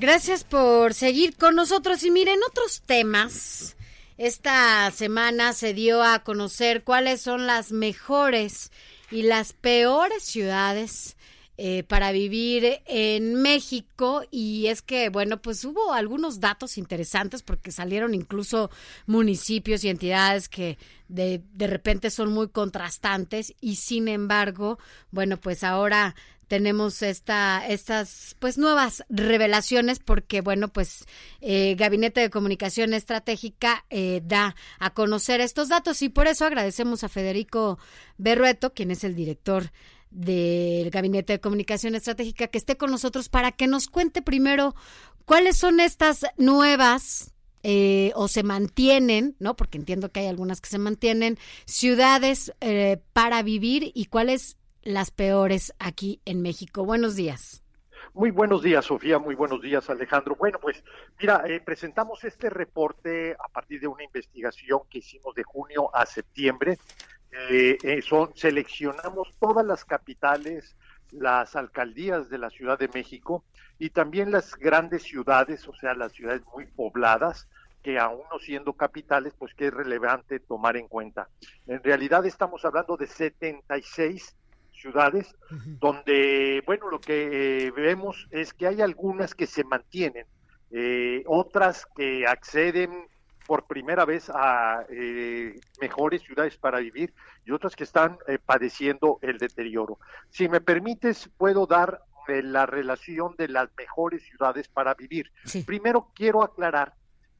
Gracias por seguir con nosotros. Y miren, otros temas. Esta semana se dio a conocer cuáles son las mejores y las peores ciudades eh, para vivir en México y es que, bueno, pues hubo algunos datos interesantes porque salieron incluso municipios y entidades que de, de repente son muy contrastantes y sin embargo, bueno, pues ahora tenemos esta, estas pues nuevas revelaciones porque bueno pues eh, Gabinete de Comunicación Estratégica eh, da a conocer estos datos y por eso agradecemos a Federico Berrueto, quien es el director del Gabinete de Comunicación Estratégica, que esté con nosotros para que nos cuente primero cuáles son estas nuevas eh, o se mantienen, ¿no? Porque entiendo que hay algunas que se mantienen, ciudades eh, para vivir y cuáles las peores aquí en México. Buenos días. Muy buenos días, Sofía. Muy buenos días, Alejandro. Bueno, pues mira, eh, presentamos este reporte a partir de una investigación que hicimos de junio a septiembre. Eh, eh, son, seleccionamos todas las capitales, las alcaldías de la Ciudad de México y también las grandes ciudades, o sea, las ciudades muy pobladas, que aún no siendo capitales, pues que es relevante tomar en cuenta. En realidad estamos hablando de 76 ciudades, donde, bueno, lo que eh, vemos es que hay algunas que se mantienen, eh, otras que acceden por primera vez a eh, mejores ciudades para vivir y otras que están padeciendo el deterioro. Si me permites, puedo dar la relación de las mejores ciudades para vivir. Primero quiero aclarar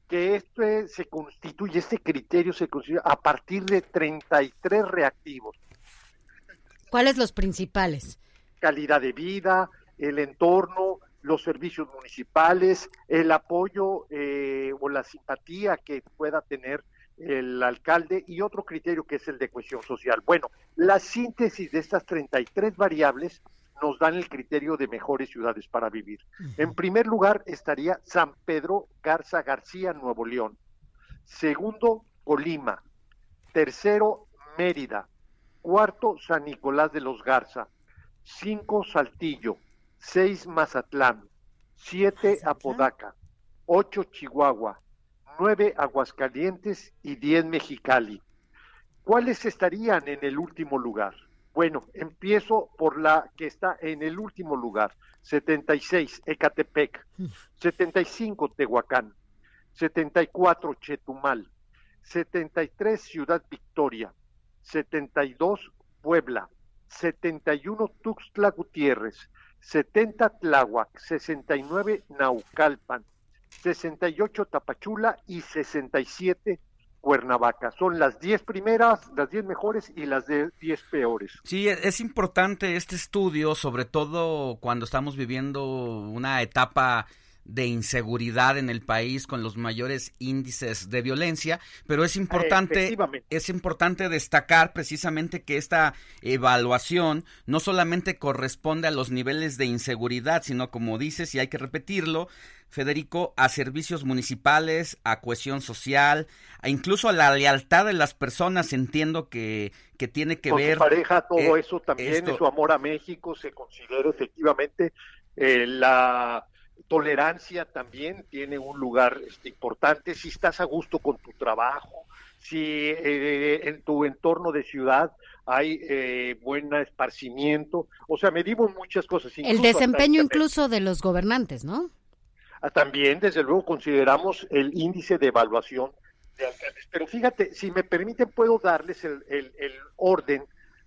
que este se constituye, este criterio se constituye a partir de 33 reactivos. ¿Cuáles los principales? Calidad de vida, el entorno, los servicios municipales, el apoyo eh, o la simpatía que pueda tener el alcalde y otro criterio que es el de cohesión social. Bueno, la síntesis de estas 33 variables nos dan el criterio de mejores ciudades para vivir. En primer lugar estaría San Pedro Garza García, Nuevo León. Segundo, Colima. Tercero, Mérida. Cuarto, San Nicolás de los Garza. Cinco, Saltillo. Seis, Mazatlán. Siete, Apodaca. Ocho, Chihuahua. Nueve, Aguascalientes y diez, Mexicali. ¿Cuáles estarían en el último lugar? Bueno, empiezo por la que está en el último lugar, 76, Ecatepec, 75, Tehuacán, 74, Chetumal, 73, Ciudad Victoria, 72 Puebla, 71 Tuxtla Gutiérrez, 70 Tláhuac, 69 Naucalpan, 68 Tapachula y 67 Cuernavaca. Son las 10 primeras, las 10 mejores y las 10 peores. Sí, es importante este estudio, sobre todo cuando estamos viviendo una etapa de inseguridad en el país con los mayores índices de violencia, pero es importante es importante destacar precisamente que esta evaluación no solamente corresponde a los niveles de inseguridad, sino como dices y hay que repetirlo, Federico, a servicios municipales, a cohesión social, a incluso a la lealtad de las personas, entiendo que, que tiene que ver. Su pareja, todo eh, eso también, su amor a México, se considera efectivamente eh, la tolerancia también tiene un lugar este, importante, si estás a gusto con tu trabajo, si eh, en tu entorno de ciudad hay eh, buen esparcimiento, o sea, medimos muchas cosas. El desempeño incluso de los gobernantes, ¿no? Ah, también, desde luego, consideramos el índice de evaluación de alcaldes. Pero fíjate, si me permiten, puedo darles el, el orden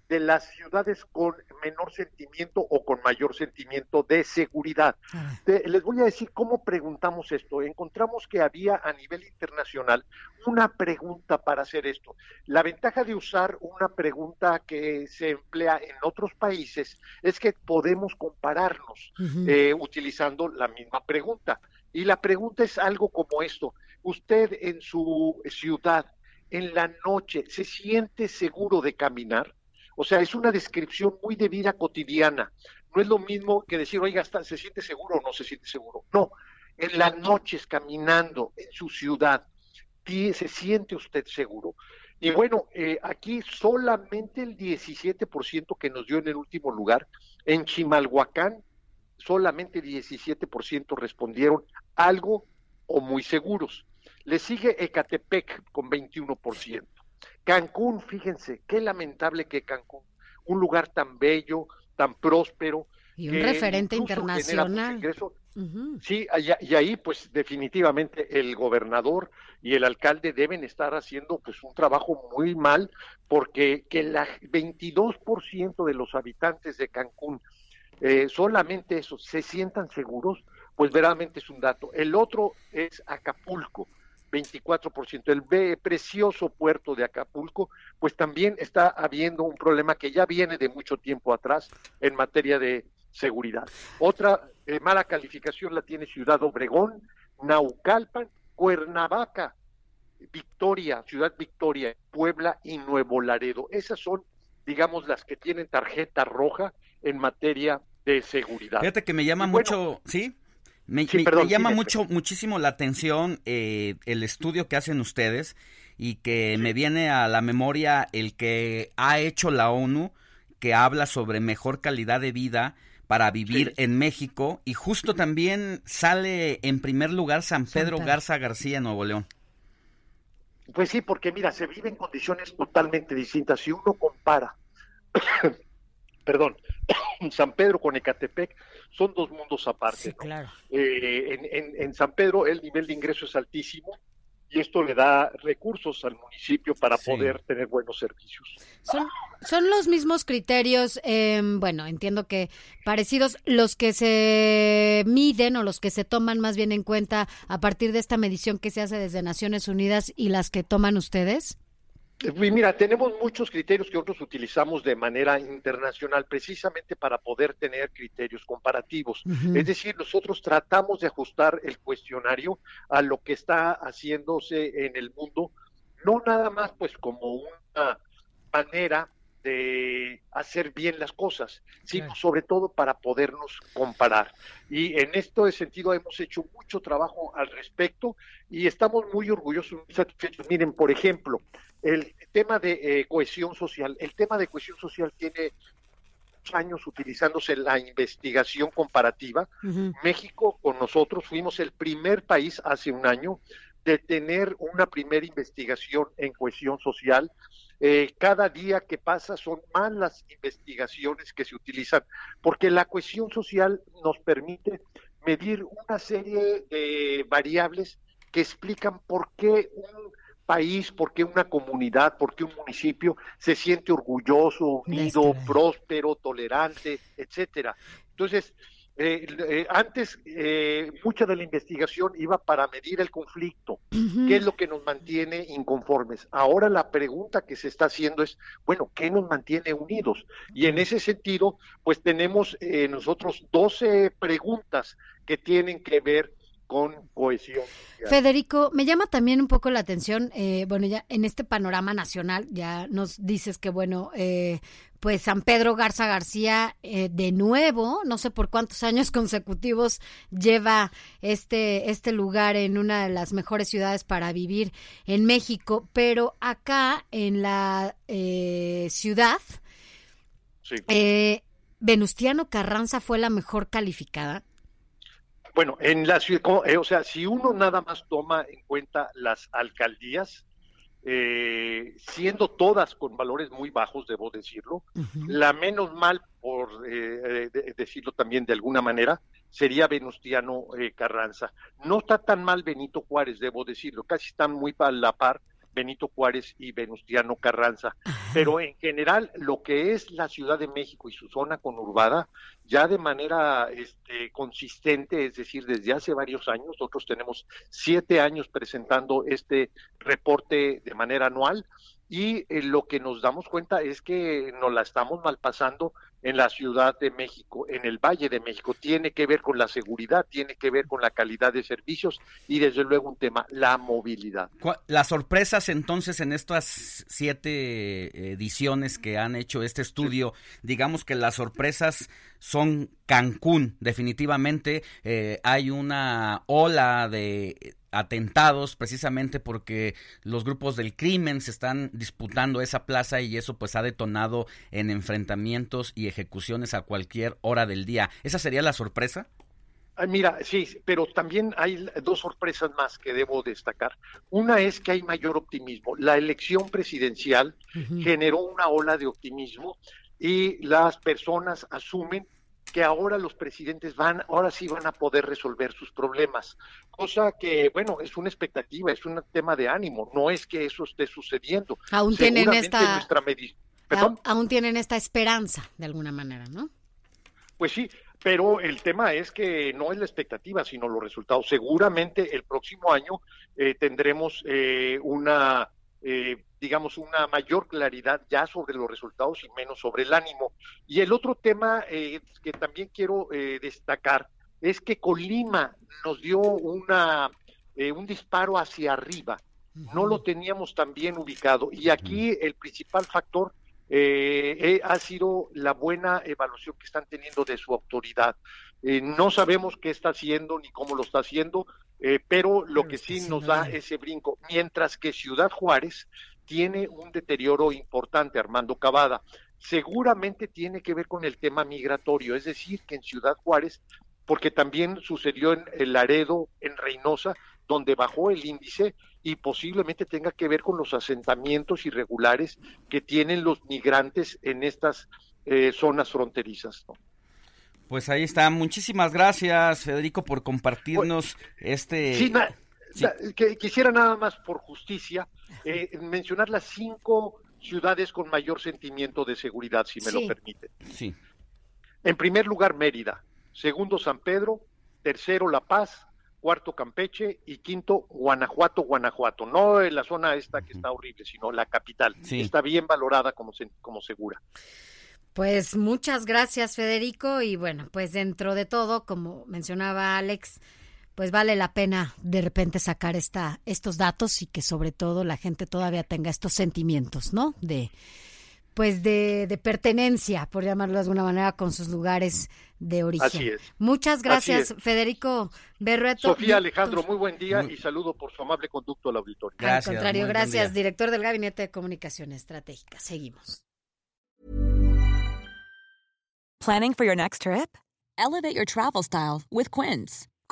de las ciudades con menor sentimiento o con mayor sentimiento de seguridad. les voy a decir cómo preguntamos esto. Encontramos que había a nivel internacional una pregunta para hacer esto. La ventaja de usar una pregunta que se emplea en otros países es que podemos compararnos eh, utilizando la misma pregunta. Y la pregunta es algo como esto. Usted en su ciudad, en la noche, ¿se siente seguro de caminar? O sea, es una descripción muy de vida cotidiana. No es lo mismo que decir, oiga, ¿se siente seguro o no se siente seguro? No, en las noches caminando en su ciudad, se siente usted seguro. Y bueno, eh, aquí solamente el 17% que nos dio en el último lugar, en Chimalhuacán, solamente 17% respondieron algo o muy seguros. Le sigue Ecatepec con 21%. Cancún, fíjense, qué lamentable que Cancún, un lugar tan bello, tan próspero. Y un referente internacional. Sí, y ahí pues definitivamente el gobernador y el alcalde deben estar haciendo pues un trabajo muy mal porque que el 22% de los habitantes de Cancún eh, solamente eso se sientan seguros, pues verdaderamente es un dato. El otro es Acapulco 24%. El precioso puerto de Acapulco, pues también está habiendo un problema que ya viene de mucho tiempo atrás en materia de seguridad. Otra eh, mala calificación la tiene Ciudad Obregón, Naucalpan, Cuernavaca, Victoria, Ciudad Victoria, Puebla y Nuevo Laredo. Esas son, digamos, las que tienen tarjeta roja en materia de seguridad. Fíjate que me llama mucho, ¿sí? Me, llama mucho, muchísimo la atención eh, el estudio que hacen ustedes y que me viene a la memoria el que ha hecho la ONU, que habla sobre mejor calidad de vida para vivir en México y justo también sale en primer lugar San Pedro Garza García, Nuevo León. Pues sí, porque mira, se vive en condiciones totalmente distintas. Si uno compara, perdón, San Pedro con Ecatepec, son dos mundos aparte. claro. Eh, en, San Pedro el nivel de ingreso es altísimo y esto le da recursos al municipio para poder tener buenos servicios. Son, son los mismos criterios, em, bueno, entiendo que parecidos, los que se miden o los que se toman más bien en cuenta a partir de esta medición que se hace desde Naciones Unidas y las que toman ustedes. Mira, tenemos muchos criterios que nosotros utilizamos de manera internacional precisamente para poder tener criterios comparativos. Es decir, nosotros tratamos de ajustar el cuestionario a lo que está haciéndose en el mundo, no nada más pues como una manera de hacer bien las cosas, sino sobre todo para podernos comparar. Y en este sentido hemos hecho mucho trabajo al respecto y estamos muy orgullosos, muy satisfechos. Miren, por ejemplo, el tema de eh, cohesión social, el tema de cohesión social tiene años utilizándose la investigación comparativa. México con nosotros fuimos el primer país hace un año de tener una primera investigación en cohesión social. Eh, cada día que pasa son más las investigaciones que se utilizan, porque la cohesión social nos permite medir una serie de variables que explican por qué un país, por qué una comunidad, por qué un municipio se siente orgulloso, unido, próspero, tolerante, etcétera. Entonces, eh, eh, antes eh, mucha de la investigación iba para medir el conflicto, qué es lo que nos mantiene inconformes. Ahora la pregunta que se está haciendo es, bueno, ¿qué nos mantiene unidos? Y en ese sentido, pues tenemos nosotros 12 preguntas que tienen que ver con cohesión. Federico, me llama también un poco la atención, eh, bueno, ya en este panorama nacional, ya nos dices que, bueno, eh, pues San Pedro Garza García, eh, de nuevo, no sé por cuántos años consecutivos lleva este, este lugar en una de las mejores ciudades para vivir en México, pero acá en la ciudad, Venustiano Carranza fue la mejor calificada. Bueno, en la ciudad, eh, o sea, si uno nada más toma en cuenta las alcaldías, eh, siendo todas con valores muy bajos, debo decirlo, la menos mal, por eh, decirlo también de alguna manera, sería Venustiano Carranza. No está tan mal Benito Juárez, debo decirlo, casi están muy a la par, Benito Juárez y Venustiano Carranza. Pero en general, lo que es la Ciudad de México y su zona conurbada, ya de manera este, consistente, es decir, desde hace varios años, nosotros tenemos siete años presentando este reporte de manera anual, y eh, lo que nos damos cuenta es que nos la estamos malpasando en la Ciudad de México, en el Valle de México. Tiene que ver con la seguridad, tiene que ver con la calidad de servicios y desde luego un tema, la movilidad. Las sorpresas entonces en estas siete ediciones que han hecho este estudio, digamos que las sorpresas son Cancún, definitivamente. Eh, hay una ola de atentados precisamente porque los grupos del crimen se están disputando esa plaza y eso pues ha detonado en enfrentamientos y ejecuciones a cualquier hora del día. ¿Esa sería la sorpresa? Mira, sí, pero también hay dos sorpresas más que debo destacar. Una es que hay mayor optimismo. La elección presidencial generó una ola de optimismo y las personas asumen que ahora los presidentes van, ahora sí van a poder resolver sus problemas, cosa que, bueno, es una expectativa, es un tema de ánimo, no es que eso esté sucediendo. Aún tienen esta, aún tienen esta esperanza, de alguna manera, ¿no? Pues sí, pero el tema es que no es la expectativa, sino los resultados. Seguramente el próximo año eh, tendremos eh, una eh, digamos, una mayor claridad ya sobre los resultados y menos sobre el ánimo. Y el otro tema eh, que también quiero eh, destacar es que Colima nos dio una, un disparo hacia arriba. No lo teníamos tan bien ubicado. Y aquí el principal factor ha sido la buena evaluación que están teniendo de su autoridad. no sabemos qué está haciendo ni cómo lo está haciendo, eh, pero lo que sí nos da ese brinco, mientras que Ciudad Juárez tiene un deterioro importante, Armando Cavada, seguramente tiene que ver con el tema migratorio, es decir, que en Ciudad Juárez, porque también sucedió en el Laredo, en Reynosa, donde bajó el índice y posiblemente tenga que ver con los asentamientos irregulares que tienen los migrantes en estas eh, zonas fronterizas. ¿no? Pues ahí está. Muchísimas gracias, Federico, por compartirnos este. Sí, Que, quisiera nada más por justicia eh, mencionar las cinco ciudades con mayor sentimiento de seguridad, si me lo permite. Sí. En primer lugar, Mérida. Segundo, San Pedro. Tercero, La Paz. Cuarto, Campeche. Y quinto, Guanajuato, Guanajuato. No en la zona esta que está horrible, sino la capital. Está bien valorada como, como segura. Pues muchas gracias, Federico. Y bueno, pues dentro de todo, como mencionaba Alex, pues vale la pena de repente sacar esta, estos datos y que sobre todo la gente todavía tenga estos sentimientos, ¿no? De pues de, de pertenencia, por llamarlo de alguna manera, con sus lugares de origen. Así es. Muchas gracias, Federico Berrueto. Sofía Alejandro, muy buen día y saludo por su amable conducto al auditorio. Gracias, al contrario, gracias, director del Gabinete de Comunicación Estratégica. Seguimos. Planning for your next trip? Elevate your travel style with Quince.